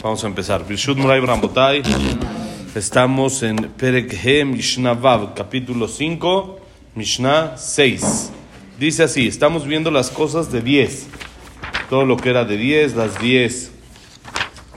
Vamos a empezar. Estamos en Perek He Mishnah Vav, capítulo 5, Mishnah 6. Dice así: Estamos viendo las cosas de 10. Todo lo que era de 10, las 10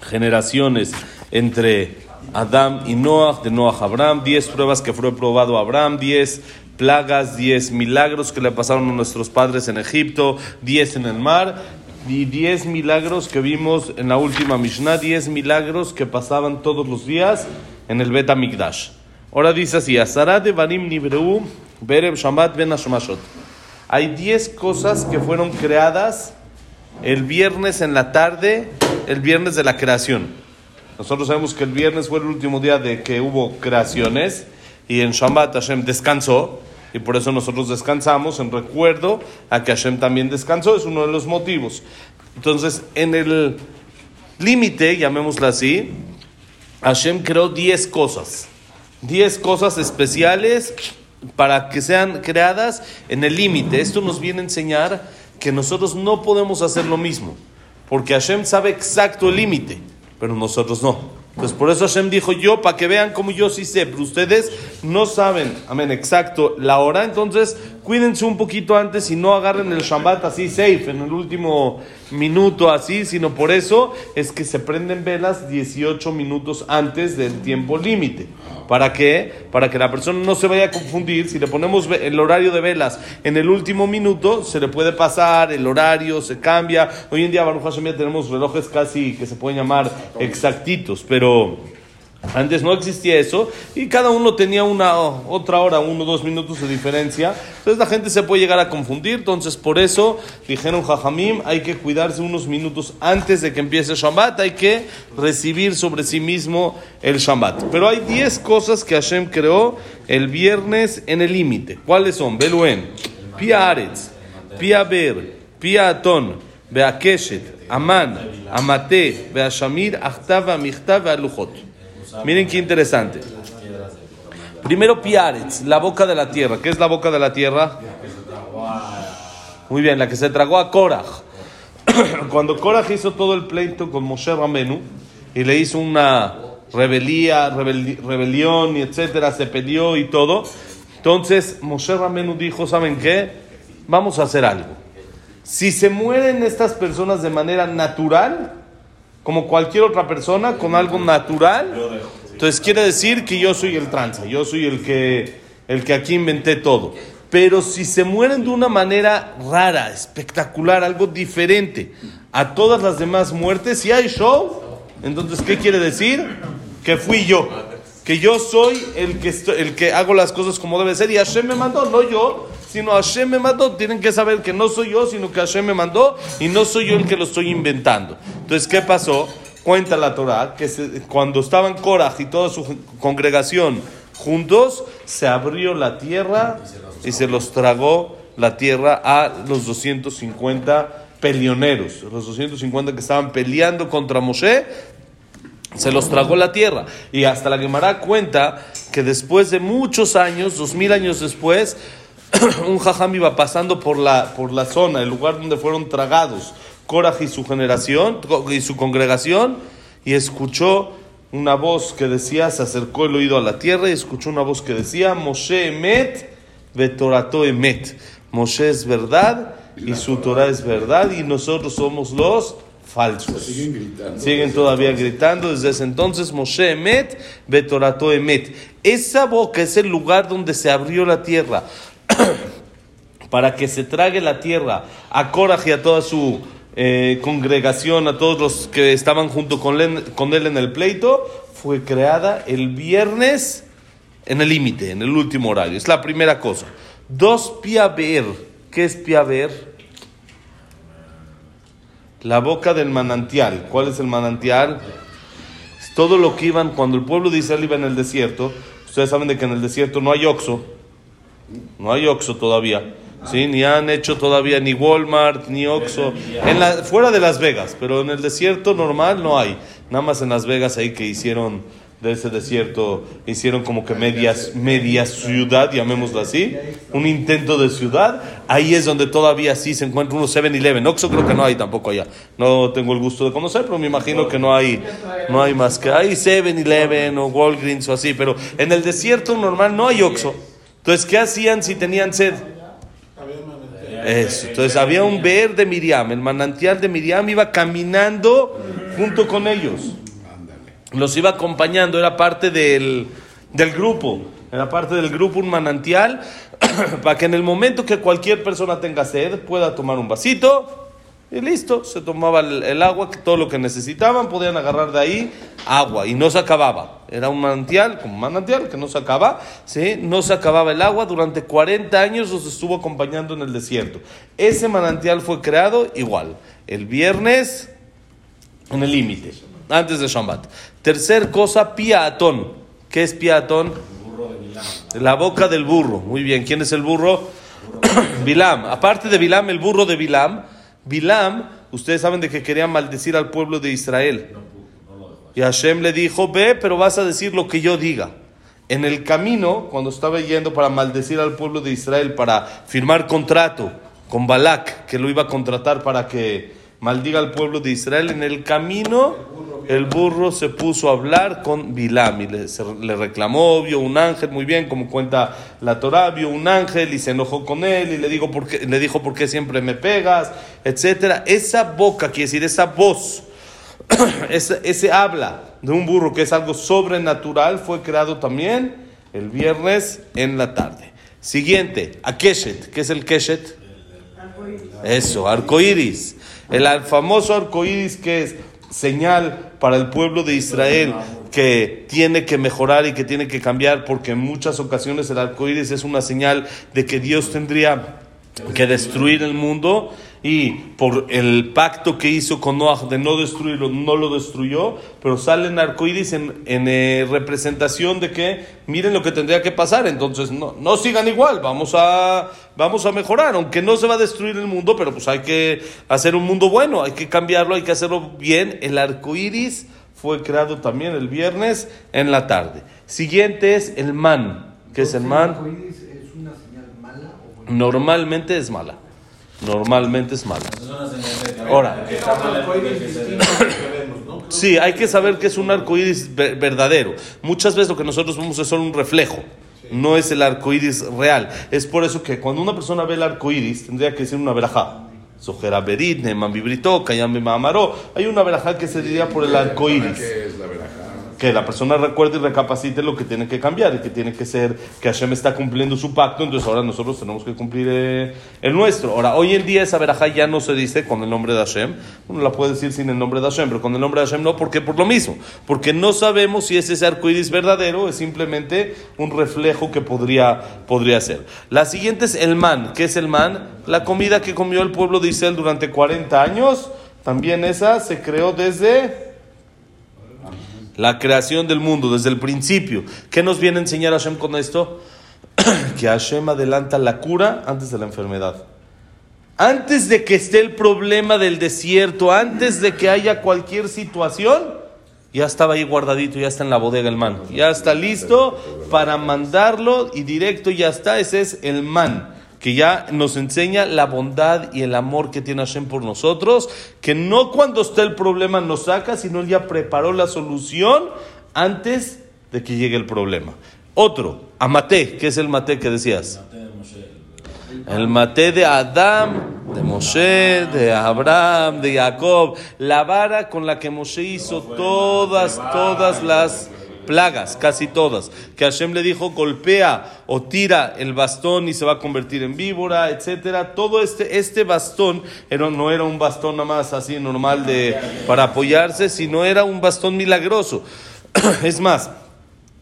generaciones entre Adam y Noah, de Noah a Abraham, 10 pruebas que fue probado Abraham, 10 plagas, 10 milagros que le pasaron a nuestros padres en Egipto, 10 en el mar y 10 milagros que vimos en la última Mishnah, 10 milagros que pasaban todos los días en el Bet Migdash. Ahora dice así, de Banim Nibreu Bereb Shambat Ben Hay 10 cosas que fueron creadas el viernes en la tarde, el viernes de la creación. Nosotros sabemos que el viernes fue el último día de que hubo creaciones y en Shambat Hashem descansó y por eso nosotros descansamos en recuerdo a que Hashem también descansó, es uno de los motivos. Entonces, en el límite, llamémoslo así, Hashem creó 10 cosas, 10 cosas especiales para que sean creadas en el límite. Esto nos viene a enseñar que nosotros no podemos hacer lo mismo, porque Hashem sabe exacto el límite, pero nosotros no. Pues por eso Hashem dijo yo, para que vean cómo yo sí sé, pero ustedes no saben, amén, exacto, la hora, entonces cuídense un poquito antes y no agarren el Shabbat así safe, en el último minuto así, sino por eso es que se prenden velas 18 minutos antes del tiempo límite. ¿Para qué? Para que la persona no se vaya a confundir. Si le ponemos el horario de velas en el último minuto, se le puede pasar, el horario se cambia. Hoy en día, Baruch Hashem, ya tenemos relojes casi que se pueden llamar exactitos, pero antes no existía eso y cada uno tenía una otra hora, uno dos minutos de diferencia. Entonces la gente se puede llegar a confundir. Entonces por eso dijeron Jajamim, hay que cuidarse unos minutos antes de que empiece el Shabbat, hay que recibir sobre sí mismo el Shabbat. Pero hay 10 cosas que Hashem creó el viernes en el límite. ¿Cuáles son? Beluen, Pia Aretz, Pia Ber, Pia Aton, Beakeshet, Aman, Amate, Beashamir, Achtav, Amichtav, Aluchot. Miren qué interesante. Primero Piaretz, la boca de la tierra. ¿Qué es la boca de la tierra? Muy bien, la que se tragó a Korach. Cuando Korach hizo todo el pleito con Moshe Ramenu y le hizo una rebelía, rebelión y etcétera, se peleó y todo. Entonces Moshe Ramenu dijo, ¿saben qué? Vamos a hacer algo. Si se mueren estas personas de manera natural, como cualquier otra persona, con algo natural. Entonces quiere decir que yo soy el tranza, yo soy el que, el que aquí inventé todo. Pero si se mueren de una manera rara, espectacular, algo diferente a todas las demás muertes, si hay show, entonces ¿qué quiere decir? Que fui yo. Que yo soy el que, el que hago las cosas como debe ser y Hashem me mandó, no yo sino Hashem me mandó. Tienen que saber que no soy yo, sino que Hashem me mandó y no soy yo el que lo estoy inventando. Entonces, ¿qué pasó? Cuenta la Torah que cuando estaban Korah y toda su congregación juntos, se abrió la tierra y se los tragó la tierra a los 250 peleoneros, los 250 que estaban peleando contra Moshe, se los tragó la tierra. Y hasta la Gemara cuenta que después de muchos años, dos mil años después, un jajam iba pasando por la, por la zona, el lugar donde fueron tragados Korah y su generación y su congregación, y escuchó una voz que decía, se acercó el oído a la tierra y escuchó una voz que decía, Moshe emet, vetorato emet. Moshe es verdad y su Torah es verdad y nosotros somos los falsos. Siguen gritando. Siguen todavía gritando desde ese entonces, Moshe emet, vetorato emet. Esa boca es el lugar donde se abrió la tierra. para que se trague la tierra a Korah y a toda su eh, congregación, a todos los que estaban junto con él, con él en el pleito, fue creada el viernes en el límite, en el último horario. Es la primera cosa. Dos piaber. ¿Qué es piaber? La boca del manantial. ¿Cuál es el manantial? Es todo lo que iban cuando el pueblo de Israel iba en el desierto. Ustedes saben de que en el desierto no hay oxo no hay Oxxo todavía. ¿sí? Ni han hecho todavía ni Walmart, ni Oxxo. En la, fuera de Las Vegas, pero en el desierto normal no hay. Nada más en Las Vegas ahí que hicieron de ese desierto hicieron como que medias, media ciudad, llamémoslo así, un intento de ciudad. Ahí es donde todavía sí se encuentra unos 7-Eleven. Oxo creo que no hay tampoco allá. No tengo el gusto de conocer, pero me imagino que no hay, no hay más que hay 7-Eleven o Walgreens o así. Pero en el desierto normal no hay Oxo. Entonces, ¿qué hacían si tenían sed? Eso. Entonces había un ver de Miriam, el manantial de Miriam iba caminando junto con ellos los iba acompañando, era parte del, del grupo, era parte del grupo un manantial, para que en el momento que cualquier persona tenga sed pueda tomar un vasito y listo, se tomaba el, agua, todo lo que necesitaban, podían agarrar de ahí agua y no se acababa. Era un manantial, como manantial, que no se acaba, ¿sí? no se acababa el agua, durante 40 años los estuvo acompañando en el desierto. Ese manantial fue creado igual, el viernes en el límite antes de Shabbat. Tercer cosa, piatón. ¿Qué es piatón? La boca del burro. Muy bien, ¿quién es el burro? Bilam. Aparte de Bilam, el burro de Bilam. Bilam, ustedes saben de que quería maldecir al pueblo de Israel. Y Hashem le dijo, ve, pero vas a decir lo que yo diga. En el camino, cuando estaba yendo para maldecir al pueblo de Israel, para firmar contrato con Balak, que lo iba a contratar para que maldiga al pueblo de Israel, en el camino el burro se puso a hablar con Bilam y le, reclamó, vio un ángel, muy bien, como cuenta la Torah, vio un ángel y se enojó con él y le, digo por qué, le dijo, ¿por qué siempre me pegas? Etcétera. Esa boca, quiere decir, esa voz, ese, ese habla de un burro que es algo sobrenatural, fue creado también el viernes en la tarde. Siguiente, a Keshet. ¿Qué es el Keshet? Eso, arcoiris. El famoso arcoiris que es señal para el pueblo de Israel que tiene que mejorar y que tiene que cambiar, porque en muchas ocasiones el arco iris es una señal de que Dios tendría que destruir el mundo y por el pacto que hizo con Noah de no destruirlo, no lo destruyó, pero salen arcoíris en, en eh, representación de que miren lo que tendría que pasar, entonces no, no sigan igual, vamos a, vamos a mejorar, aunque no se va a destruir el mundo, pero pues hay que hacer un mundo bueno, hay que cambiarlo, hay que hacerlo bien. El arcoíris fue creado también el viernes en la tarde. Siguiente es el man. ¿Qué es el man? ¿Es una señal mala Normalmente es mala normalmente es mala. Ahora, sí, hay que saber que es un arco iris verdadero. Muchas veces lo que nosotros vemos es solo un reflejo. No es el arco iris real. Es por eso que cuando una persona ve el arco iris, tendría que decir una verajá. Sojera Berit, Neman Bibrito, Kayame Mamaró. Hay una verajá que se diría por el arco iris. ¿Qué es la que la persona recuerde y recapacite lo que tiene que cambiar y que tiene que ser que Hashem está cumpliendo su pacto, entonces ahora nosotros tenemos que cumplir eh, el nuestro. Ahora, hoy en día esa verajá ya no se dice con el nombre de Hashem, uno la puede decir sin el nombre de Hashem, pero con el nombre de Hashem no, porque por lo mismo, porque no sabemos si es ese arco iris verdadero es simplemente un reflejo que podría, podría ser. La siguiente es el man. ¿Qué es el man? La comida que comió el pueblo de Israel durante 40 años, también esa se creó desde la creación del mundo desde el principio. ¿Qué nos viene a enseñar Hashem con esto? que Hashem adelanta la cura antes de la enfermedad. Antes de que esté el problema del desierto, antes de que haya cualquier situación, ya estaba ahí guardadito, ya está en la bodega el man. Ya está listo para mandarlo y directo ya está. Ese es el man que ya nos enseña la bondad y el amor que tiene Hashem por nosotros, que no cuando está el problema nos saca, sino él ya preparó la solución antes de que llegue el problema. Otro, Amate, ¿qué es el Mate que decías? El Mate de Adam, de Moshe, de Abraham, de Jacob, la vara con la que Moshe hizo todas, todas las plagas, casi todas, que Hashem le dijo golpea o tira el bastón y se va a convertir en víbora, etcétera. Todo este, este bastón era, no era un bastón nada más así normal de, para apoyarse, sino era un bastón milagroso. es más,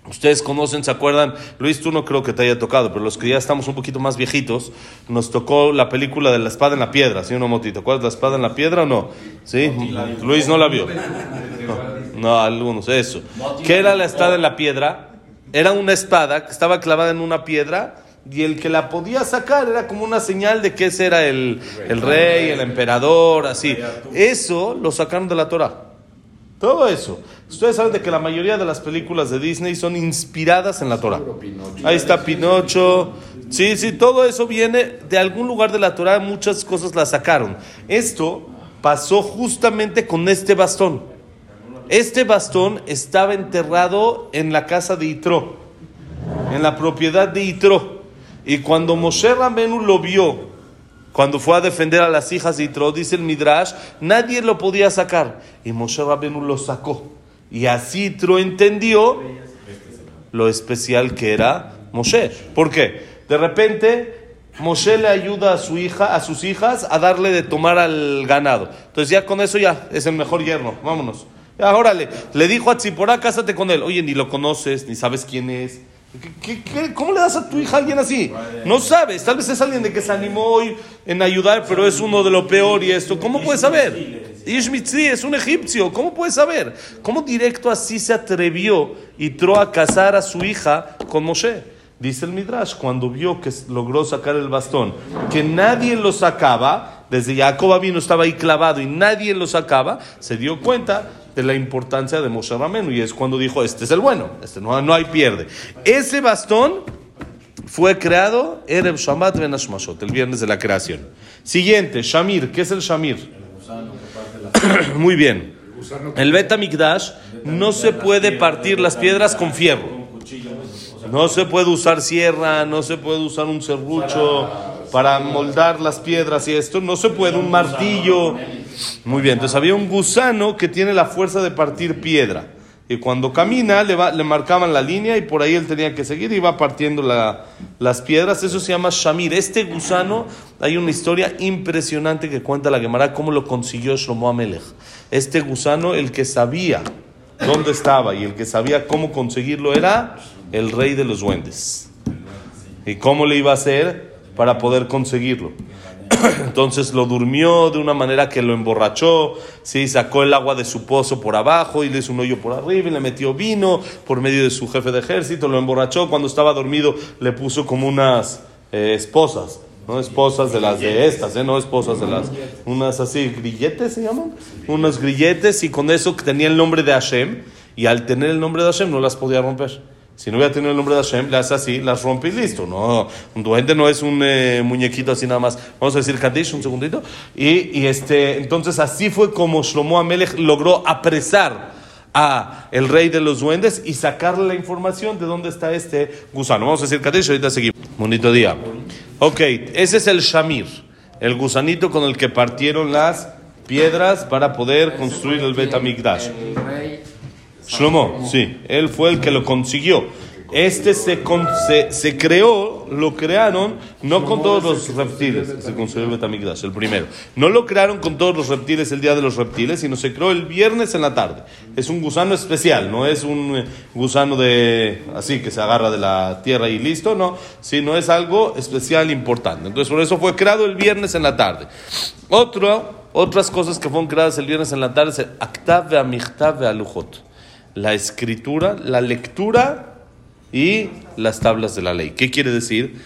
Ustedes conocen, se acuerdan, Luis, tú no creo que te haya tocado, pero los que ya estamos un poquito más viejitos, nos tocó la película de la espada en la piedra, ¿sí o no, Motito? ¿Cuál es la espada en la piedra o no? ¿Sí? Luis no la vio. No, algunos, eso. ¿Qué era la espada en la piedra? Era una espada que estaba clavada en una piedra y el que la podía sacar era como una señal de que ese era el, el rey, el emperador, así. Eso lo sacaron de la Torah. Todo eso. Ustedes saben de que la mayoría de las películas de Disney son inspiradas en la Torah. Ahí está Pinocho. Sí, sí, todo eso viene de algún lugar de la Torah. Muchas cosas la sacaron. Esto pasó justamente con este bastón. Este bastón estaba enterrado en la casa de Itro, en la propiedad de Itro. Y cuando Moshe Ramenu lo vio, cuando fue a defender a las hijas de Itro, dice el Midrash, nadie lo podía sacar. Y Moshe Rabenu lo sacó. Y así Itro entendió lo especial que era Moshe. ¿Por qué? De repente Moshe le ayuda a su hija, a sus hijas a darle de tomar al ganado. Entonces ya con eso ya es el mejor yerno. Vámonos. Ya, órale. Le dijo a Tzipora, cásate con él. Oye, ni lo conoces, ni sabes quién es. ¿Qué, qué, cómo le das a tu hija a alguien así? No sabes, tal vez es alguien de que se animó hoy en ayudar, pero es uno de lo peor y esto. ¿Cómo puedes saber? Ishmitzi es un egipcio, ¿cómo puedes saber? ¿Cómo directo así se atrevió y tró a casar a su hija con Moshe? Dice el Midrash, cuando vio que logró sacar el bastón, que nadie lo sacaba, desde Jacob vino estaba ahí clavado y nadie lo sacaba, se dio cuenta de la importancia de Moshe Ramenu y es cuando dijo, este es el bueno, este no, no hay pierde. Ese bastón fue creado Ereb Shabbat Ben Hashmashot, el viernes de la creación. Siguiente, Shamir, ¿qué es el Shamir? Muy bien. El Bet Mikdash no se puede partir las piedras con fierro. No se puede usar sierra, no se puede usar un serrucho para moldar las piedras y esto. No se puede un martillo. Muy bien, entonces había un gusano que tiene la fuerza de partir piedra. Y cuando camina le, va, le marcaban la línea y por ahí él tenía que seguir y iba partiendo la, las piedras. Eso se llama Shamir. Este gusano, hay una historia impresionante que cuenta la Gemara cómo lo consiguió Shlomo Amelech. Este gusano, el que sabía dónde estaba y el que sabía cómo conseguirlo era el rey de los duendes. ¿Y cómo le iba a hacer para poder conseguirlo? Entonces lo durmió de una manera que lo emborrachó, ¿sí? sacó el agua de su pozo por abajo y le hizo un hoyo por arriba y le metió vino por medio de su jefe de ejército, lo emborrachó, cuando estaba dormido le puso como unas eh, esposas, no esposas de las de estas, ¿eh? no esposas de las, unas así, grilletes se llaman, unos grilletes y con eso tenía el nombre de Hashem y al tener el nombre de Hashem no las podía romper. Si no hubiera tenido el nombre de Hashem, las así, las rompe y listo. No, un duende no es un eh, muñequito así nada más. Vamos a decir Kadish un segundito. Y, y, este, entonces así fue como Shlomo Amelech logró apresar a el rey de los duendes y sacarle la información de dónde está este gusano. Vamos a decir Kadish, ahorita seguimos. Bonito día. Ok, ese es el Shamir, el gusanito con el que partieron las piedras para poder construir el Betamikdash. Shlomo, sí, él fue el que lo consiguió. Este se, se, se, creó, lo crearon, no con todos los reptiles, se construyó el Betamigdash, el primero. No lo crearon con todos los reptiles el día de los reptiles, sino se creó el viernes en la tarde. Es un gusano especial, no es un gusano de así que se agarra de la tierra y listo, no, sino es algo especial importante. Entonces, por eso fue creado el viernes en la tarde. Otro, otras cosas que fueron creadas el viernes en la tarde es el Aktav Amichtav Alujot la escritura, la lectura y las tablas de la ley. ¿Qué quiere decir?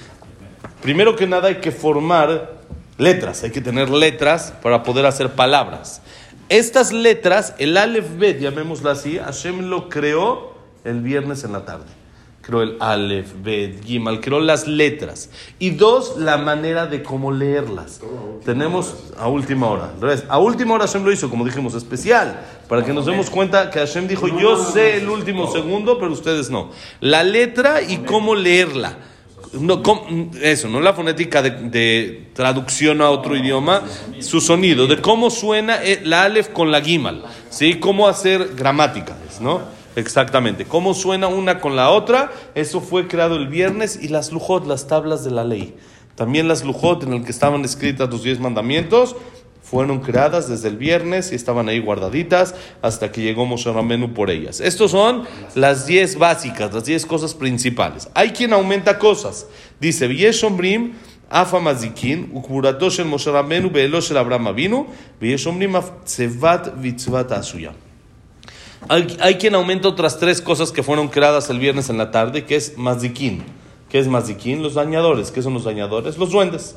Primero que nada hay que formar letras, hay que tener letras para poder hacer palabras. Estas letras, el Aleph Bet, llamémoslo así, Hashem lo creó el viernes en la tarde creó el Aleph, Bet, Gimal, creó las letras. Y dos, la manera de cómo leerlas. Tenemos a última hora. A última hora Hashem lo hizo, como dijimos, especial, para que nos demos cuenta que Hashem dijo, yo sé el último segundo, pero ustedes no. La letra y cómo leerla. No, eso, no la fonética de, de, traducción a otro idioma, su sonido, de cómo suena la Aleph con la Gimal, ¿sí? Cómo hacer gramática, ¿no? Exactamente. ¿Cómo suena una con la otra? Eso fue creado el viernes y las lujot, las tablas de la ley. También las lujot en el que estaban escritas los diez mandamientos fueron creadas desde el viernes y estaban ahí guardaditas hasta que llegó Moshe Ramenu por ellas. Estos son las diez básicas, las diez cosas principales. Hay quien aumenta cosas. Dice, Vieshombrim, Afa Mazikin, Ukburatosh el Moshe Ramenu, Beelosh el Abraham Avinu, Vieshombrim, Tsevat Vitzvat Asuya. Hay, hay, quien aumenta otras tres cosas que fueron creadas el viernes en la tarde, que es mazikin. ¿Qué es maziquín? Los dañadores. ¿Qué son los dañadores? Los duendes.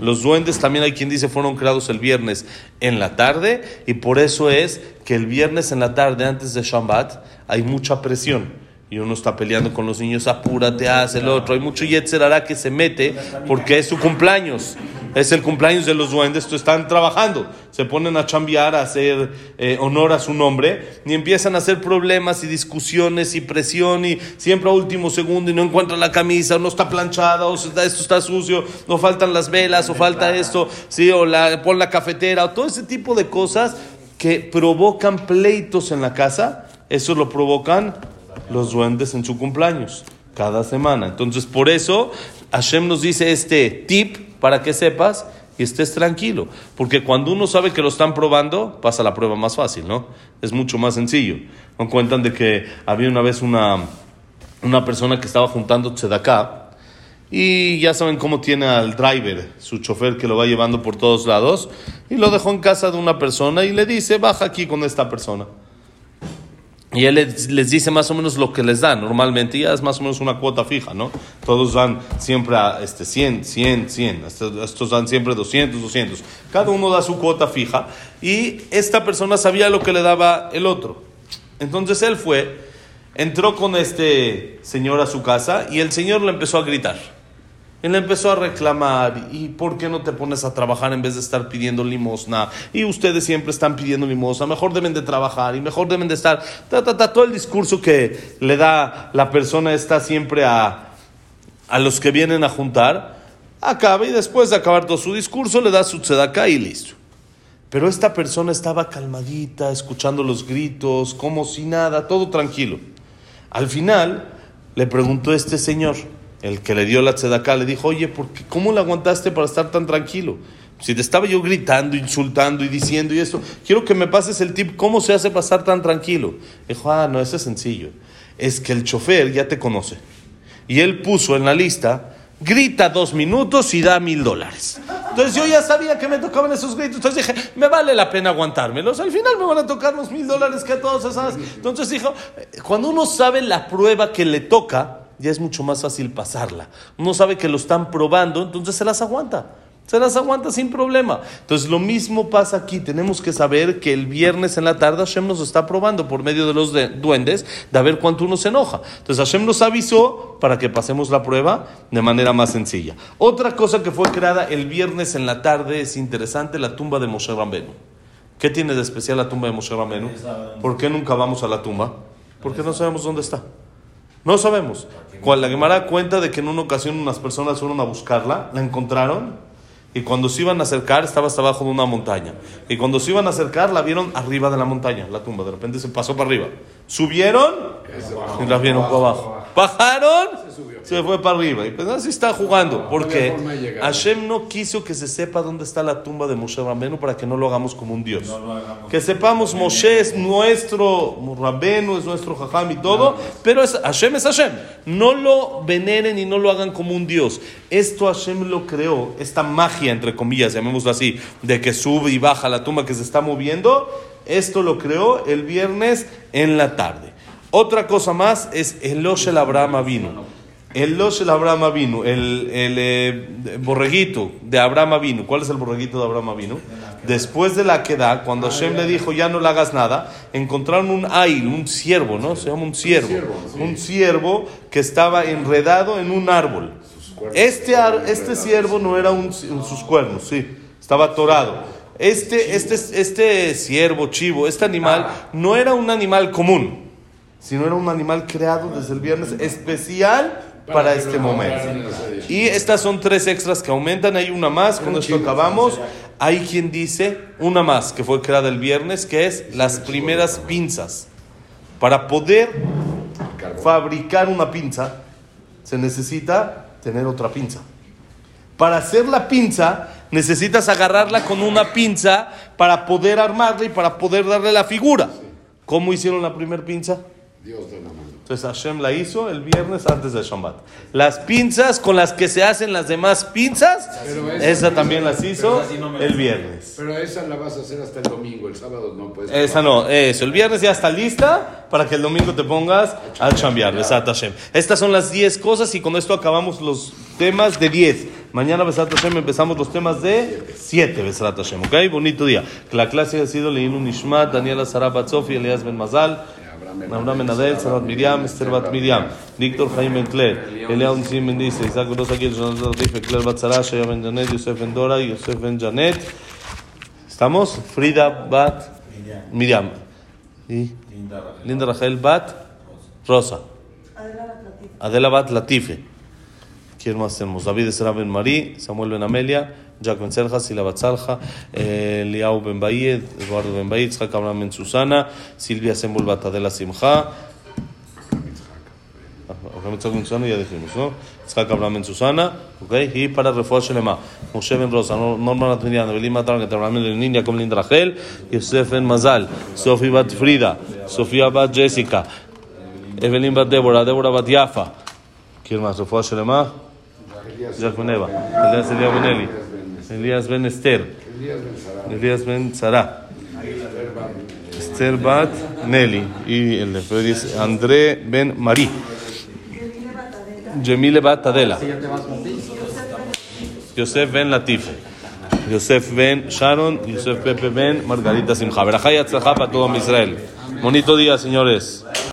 Los duendes también hay quien dice fueron creados el viernes en la tarde y por eso es que el viernes en la tarde antes de Shabbat hay mucha presión y uno está peleando con los niños, apúrate, haz el otro. Hay mucho Yetzerara que se mete porque es su cumpleaños. Es el cumpleaños de los duendes, están trabajando. Se ponen a chambear, a hacer eh, honor a su nombre y empiezan a hacer problemas y discusiones y presión y siempre a último segundo y no encuentran la camisa, o no está planchada, o esto está sucio, no faltan las velas, o falta esto, sí, o la, pon la cafetera, o todo ese tipo de cosas que provocan pleitos en la casa. Eso lo provocan los duendes en su cumpleaños, cada semana. Entonces, por eso Hashem nos dice este tip para que sepas y estés tranquilo. Porque cuando uno sabe que lo están probando, pasa la prueba más fácil, ¿no? Es mucho más sencillo. Me cuentan de que había una vez una, una persona que estaba juntando acá y ya saben cómo tiene al driver, su chofer que lo va llevando por todos lados, y lo dejó en casa de una persona y le dice, baja aquí con esta persona. Y él les, dice más o menos lo que les dan. Normalmente ya es más o menos una cuota fija, ¿no? Todos dan siempre a este 100, 100, 100. Estos dan siempre 200, 200. Cada uno da su cuota fija. Y esta persona sabía lo que le daba el otro. Entonces él fue, entró con este señor a su casa y el señor le empezó a gritar. Él empezó a reclamar, ¿y por qué no te pones a trabajar en vez de estar pidiendo limosna? Y ustedes siempre están pidiendo limosna, mejor deben de trabajar y mejor deben de estar... todo el discurso que le da la persona está siempre a, a los que vienen a juntar, acaba y después de acabar todo su discurso le da su tzedaká y listo. Pero esta persona estaba calmadita, escuchando los gritos, como si nada, todo tranquilo. Al final le preguntó este señor, el que le dio la tzedaká, le dijo, oye, ¿por ¿cómo le aguantaste para estar tan tranquilo? Si te estaba yo gritando, insultando y diciendo y eso, quiero que me pases el tip, ¿cómo se hace pasar tan tranquilo? Dijo, ah, no, es sencillo. Es que el chofer ya te conoce. Y él puso en la lista, grita dos minutos y da mil dólares. Entonces yo ya sabía que me tocaban esos gritos. Entonces dije, me vale la pena aguantármelos. Al final me van a tocar los mil dólares que a todos esas. Entonces dijo, cuando uno sabe la prueba que le toca, ya es mucho más fácil pasarla. Uno sabe que lo están probando, entonces se las aguanta. Se las aguanta sin problema. Entonces lo mismo pasa aquí. Tenemos que saber que el viernes en la tarde Hashem nos está probando por medio de los duendes de a ver cuánto uno se enoja. Entonces Hashem nos avisó para que pasemos la prueba de manera más sencilla. Otra cosa que fue creada el viernes en la tarde es interesante, la tumba de Moshe Rambenu. ¿Qué tiene de especial la tumba de Moshe Rambenu? ¿Por qué nunca vamos a la tumba? Porque no sabemos dónde está. No sabemos. Cuando la Gemara cuenta de que en una ocasión unas personas fueron a buscarla, la encontraron y cuando se iban a acercar estaba hasta abajo de una montaña. Y cuando se iban a acercar la vieron arriba de la montaña, la tumba. De repente se pasó para arriba. Subieron y la vieron para abajo. Bajaron, se fue para arriba. Y pues así está jugando. Porque Hashem no quiso que se sepa dónde está la tumba de Moshe Rambenu para que no lo hagamos como un Dios. Que sepamos, Moshe es nuestro Rambenu, es nuestro Jajam y todo, pero es, Hashem es Hashem. No lo veneren y no lo hagan como un Dios. Esto Hashem lo creó, esta magia, entre comillas, llamémoslo así, de que sube y baja la tumba que se está moviendo. Esto lo creó el viernes en la tarde. Otra cosa más es el el Abraham vino. El el Abraham vino, el, el eh, borreguito de Abraham vino. ¿Cuál es el borreguito de Abraham vino? Después de la queda, cuando Hashem le dijo ya no le hagas nada, encontraron un ail, un ciervo, ¿no? Se llama un ciervo. Un ciervo que estaba enredado en un árbol. Este, este ciervo no era un, sus cuernos, sí, estaba atorado. Este, este, este ciervo, chivo, este animal no era un animal común, sino era un animal creado desde el viernes especial para, este momento. Y estas son tres extras que aumentan, hay una más, con esto acabamos. Hay quien dice una más que fue creada el viernes, que es las primeras pinzas. Para poder fabricar una pinza, se necesita tener otra pinza. Para hacer la pinza, necesitas agarrarla con una pinza para poder armarla y para poder darle la figura. ¿Cómo hicieron la primera pinza? Dios de la mano. Entonces Hashem la hizo el viernes antes de Shabbat. Las pinzas con las que se hacen las demás pinzas, esa, también las hizo el viernes. Pero esa la vas a hacer hasta el domingo, el sábado no puedes. Esa no, eso. El viernes ya está lista para que el domingo te pongas a chambear. Besat Hashem. Estas son las 10 cosas y con esto acabamos los temas de 10. Mañana, Besat Hashem, empezamos los temas de 7, Besat Hashem. ¿Ok? Bonito día. La clase ha sido Leinu Nishmat, Daniela Sarabat Sofi, Elias Ben Mazal. Abraham Menadel, Sarat Miriam, Esther Bat Miriam, Víctor Jaime Bencler, Elia Unzim Mendice, Isaac Rosa Gil, Jonathan Rife, Claire Bat Sarah, Shaya Ben Janet, Yosef Ben Dora, Yosef Ben Janet. ¿Estamos? Frida Bat Miriam. ¿Y? Linda Rachel Bat Rosa. Adela Bat Latife. ¿Quién más tenemos? David Esra Ben Marí, Samuel Ben Amelia, Jack Ben Selja, Sila Bat Salja, Eliau Ben Baid, Eduardo Ben Baid, Tzak Abraham Ben Susana, Silvia Sembol Bat Adela Simja. Abraham Ben Susana ya dijimos, ¿no? Abraham Ben Susana, ¿ok? Y para Refuah Shelema, Moshe Ben Rosa, Norma Natmirian, Evelyn Mataran, Abraham Ben Lenin, Jacob Linda Rachel, Yosef Ben Mazal, Sofi Bat Frida, Sofía Bat Jessica, Evelyn Bat Débora, Débora Bat Yafa. ¿Quién más? Refuah Shelema. Jack Ben Eva, Elías Elia Ben Eli, Elías Ben Esther, Elías Ben Sara, Esther Bat Nelly y el de dice André Ben Marí, Jemile Bat Adela, Yosef Ben Latif, Yosef Ben Sharon, Yosef Pepe Ben Margarita Simja. Verajá y para todo Israel. Bonito día, señores.